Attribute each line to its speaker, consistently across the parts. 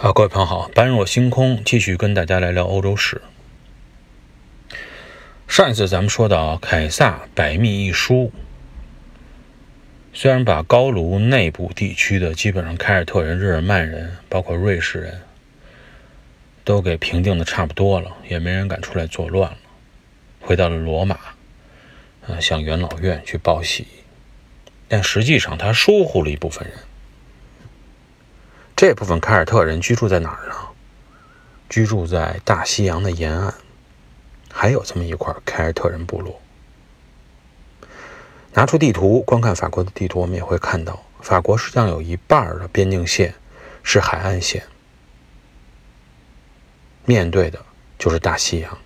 Speaker 1: 啊，各位朋友好，般若星空继续跟大家来聊欧洲史。上一次咱们说到凯撒百密一疏，虽然把高卢内部地区的基本上凯尔特人、日耳曼人，包括瑞士人都给平定的差不多了，也没人敢出来作乱了，回到了罗马，啊，向元老院去报喜，但实际上他疏忽了一部分人。这部分凯尔特人居住在哪儿呢？居住在大西洋的沿岸，还有这么一块凯尔特人部落。拿出地图观看法国的地图，我们也会看到，法国实际上有一半的边境线是海岸线，面对的就是大西洋。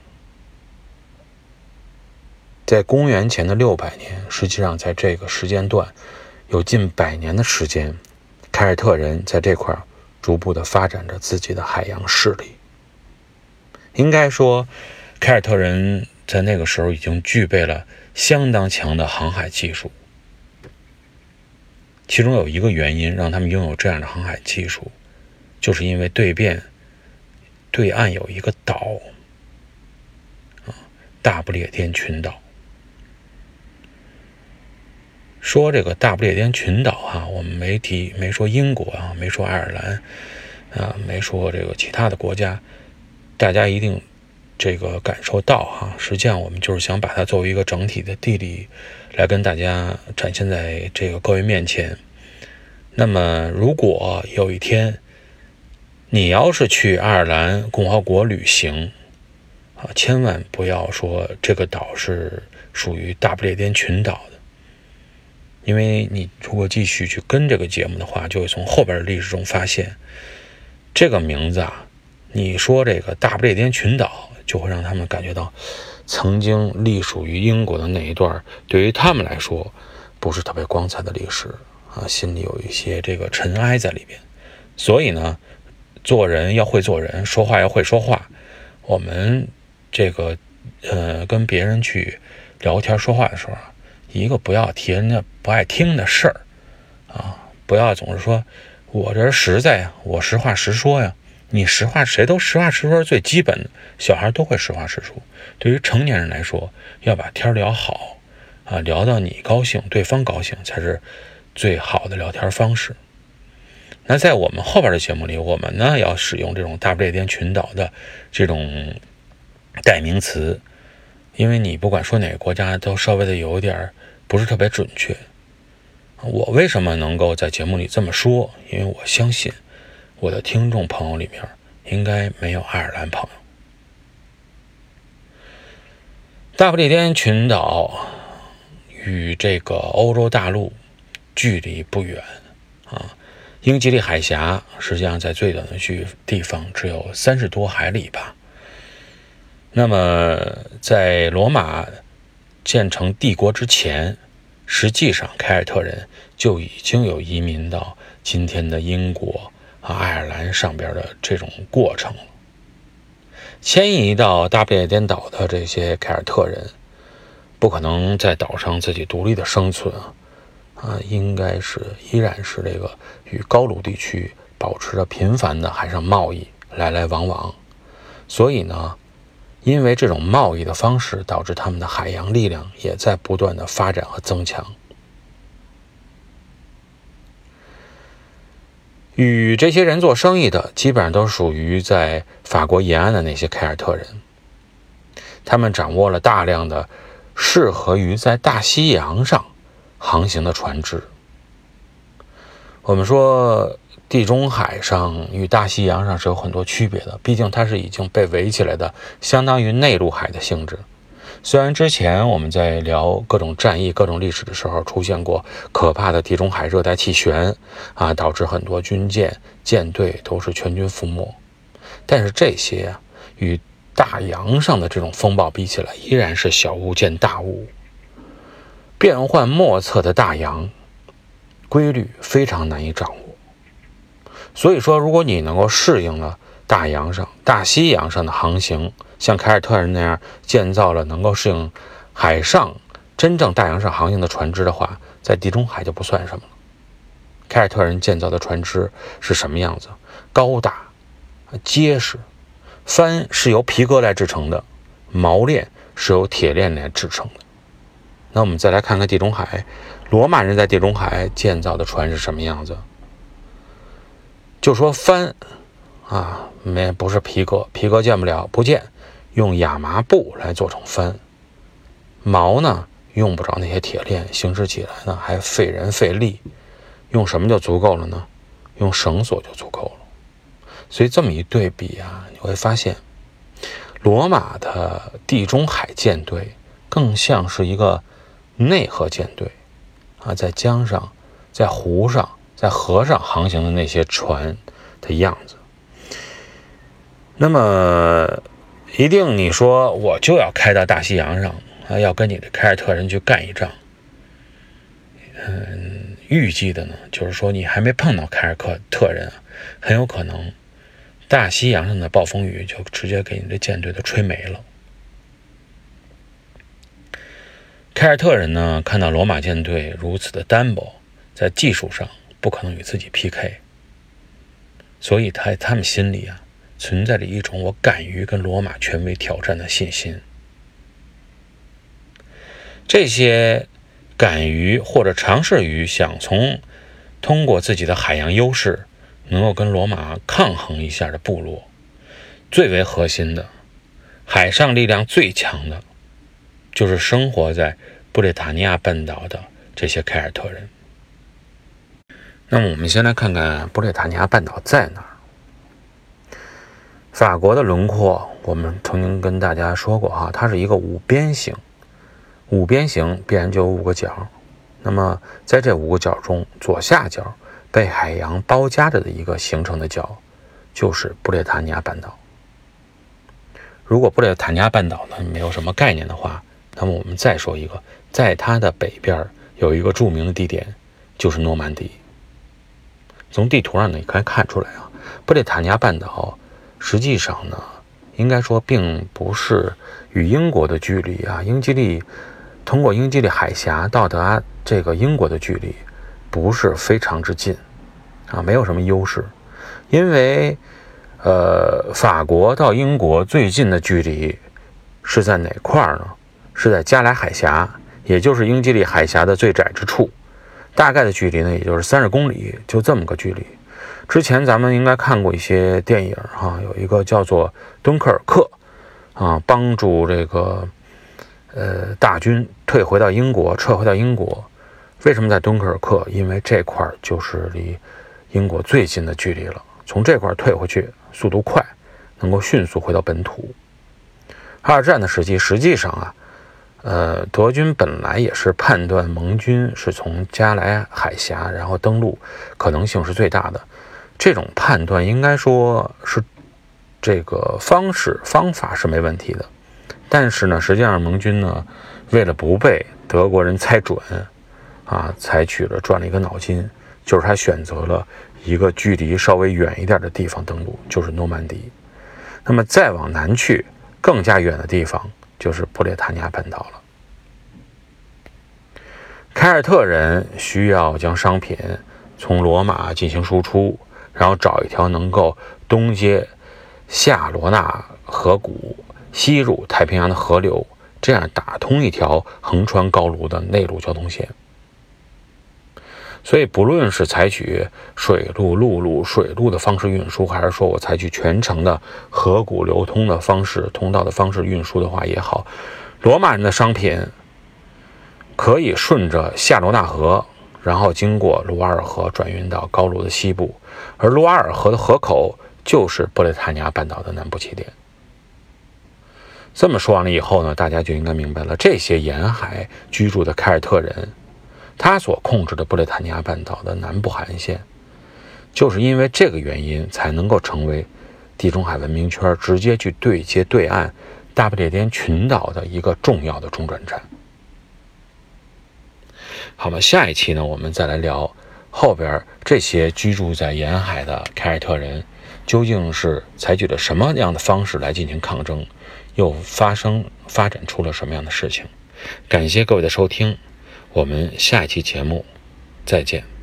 Speaker 1: 在公元前的六百年，实际上在这个时间段，有近百年的时间。凯尔特人在这块逐步的发展着自己的海洋势力。应该说，凯尔特人在那个时候已经具备了相当强的航海技术。其中有一个原因让他们拥有这样的航海技术，就是因为对面对岸有一个岛，啊，大不列颠群岛。说这个大不列颠群岛哈，我们没提，没说英国啊，没说爱尔兰，啊，没说这个其他的国家，大家一定这个感受到哈。实际上，我们就是想把它作为一个整体的地理来跟大家展现在这个各位面前。那么，如果有一天你要是去爱尔兰共和国旅行啊，千万不要说这个岛是属于大不列颠群岛的。因为你如果继续去跟这个节目的话，就会从后边的历史中发现，这个名字啊，你说这个大不列颠群岛，就会让他们感觉到曾经隶属于英国的那一段，对于他们来说不是特别光彩的历史啊，心里有一些这个尘埃在里边。所以呢，做人要会做人，说话要会说话。我们这个呃，跟别人去聊天说话的时候啊。一个不要提人家不爱听的事儿，啊，不要总是说，我这人实在呀，我实话实说呀。你实话谁都实话实说是最基本的，小孩都会实话实说。对于成年人来说，要把天聊好，啊，聊到你高兴，对方高兴才是最好的聊天方式。那在我们后边的节目里，我们呢要使用这种大不列颠群岛的这种代名词。因为你不管说哪个国家，都稍微的有点不是特别准确。我为什么能够在节目里这么说？因为我相信我的听众朋友里面应该没有爱尔兰朋友。大不列颠群岛与这个欧洲大陆距离不远啊，英吉利海峡实际上在最短的距地方只有三十多海里吧。那么，在罗马建成帝国之前，实际上凯尔特人就已经有移民到今天的英国和、爱尔兰上边的这种过程了。迁移到大不列颠岛的这些凯尔特人，不可能在岛上自己独立的生存啊，啊，应该是依然是这个与高卢地区保持着频繁的海上贸易，来来往往。所以呢。因为这种贸易的方式，导致他们的海洋力量也在不断的发展和增强。与这些人做生意的，基本上都属于在法国沿岸的那些凯尔特人。他们掌握了大量的适合于在大西洋上航行的船只。我们说。地中海上与大西洋上是有很多区别的，毕竟它是已经被围起来的，相当于内陆海的性质。虽然之前我们在聊各种战役、各种历史的时候，出现过可怕的地中海热带气旋啊，导致很多军舰、舰队都是全军覆没，但是这些，与大洋上的这种风暴比起来，依然是小巫见大巫。变幻莫测的大洋，规律非常难以掌握。所以说，如果你能够适应了大洋上、大西洋上的航行，像凯尔特人那样建造了能够适应海上真正大洋上航行的船只的话，在地中海就不算什么了。凯尔特人建造的船只是什么样子？高大、结实，帆是由皮革来制成的，锚链是由铁链来制成的。那我们再来看看地中海，罗马人在地中海建造的船是什么样子？就说帆啊，没不是皮革，皮革建不了，不建，用亚麻布来做成帆。锚呢，用不着那些铁链，行驶起来呢还费人费力，用什么就足够了呢？用绳索就足够了。所以这么一对比啊，你会发现，罗马的地中海舰队更像是一个内河舰队啊，在江上、在湖上、在河上航行的那些船的样子。那么，一定你说我就要开到大西洋上。啊，要跟你的凯尔特人去干一仗。嗯，预计的呢，就是说你还没碰到凯尔特特人，很有可能大西洋上的暴风雨就直接给你的舰队都吹没了。凯尔特人呢，看到罗马舰队如此的单薄，在技术上不可能与自己 PK，所以他他们心里啊，存在着一种我敢于跟罗马权威挑战的信心。这些敢于或者尝试于想从通过自己的海洋优势能够跟罗马抗衡一下的部落，最为核心的海上力量最强的，就是生活在布列塔尼亚半岛的这些凯尔特人。那么，我们先来看看布列塔尼亚半岛在哪儿。法国的轮廓，我们曾经跟大家说过哈，它是一个五边形。五边形必然就有五个角，那么在这五个角中，左下角被海洋包夹着的一个形成的角，就是布列塔尼亚半岛。如果布列塔尼亚半岛呢没有什么概念的话，那么我们再说一个，在它的北边有一个著名的地点，就是诺曼底。从地图上呢，你可以看出来啊，布列塔尼亚半岛实际上呢，应该说并不是与英国的距离啊，英吉利。通过英吉利海峡到达这个英国的距离不是非常之近，啊，没有什么优势，因为，呃，法国到英国最近的距离是在哪块儿呢？是在加莱海峡，也就是英吉利海峡的最窄之处，大概的距离呢，也就是三十公里，就这么个距离。之前咱们应该看过一些电影，哈，有一个叫做《敦刻尔克》，啊，帮助这个。呃，大军退回到英国，撤回到英国。为什么在敦刻尔克？因为这块就是离英国最近的距离了。从这块退回去，速度快，能够迅速回到本土。二战的时期，实际上啊，呃，德军本来也是判断盟军是从加莱海峡然后登陆，可能性是最大的。这种判断应该说是这个方式方法是没问题的。但是呢，实际上盟军呢，为了不被德国人猜准，啊，采取了转了一个脑筋，就是他选择了一个距离稍微远一点的地方登陆，就是诺曼底。那么再往南去，更加远的地方就是布列塔尼亚半岛了。凯尔特人需要将商品从罗马进行输出，然后找一条能够东接夏罗纳河谷。西入太平洋的河流，这样打通一条横穿高卢的内陆交通线。所以，不论是采取水路、陆路、水路的方式运输，还是说我采取全程的河谷流通的方式、通道的方式运输的话也好，罗马人的商品可以顺着夏罗纳河，然后经过卢瓦尔河转运到高卢的西部，而卢瓦尔河的河口就是布列塔尼亚半岛的南部起点。这么说完了以后呢，大家就应该明白了，这些沿海居住的凯尔特人，他所控制的布列塔尼亚半岛的南部海岸线，就是因为这个原因才能够成为地中海文明圈直接去对接对岸大不列颠群岛的一个重要的中转站。好吧？下一期呢，我们再来聊后边这些居住在沿海的凯尔特人究竟是采取了什么样的方式来进行抗争。又发生发展出了什么样的事情？感谢各位的收听，我们下一期节目再见。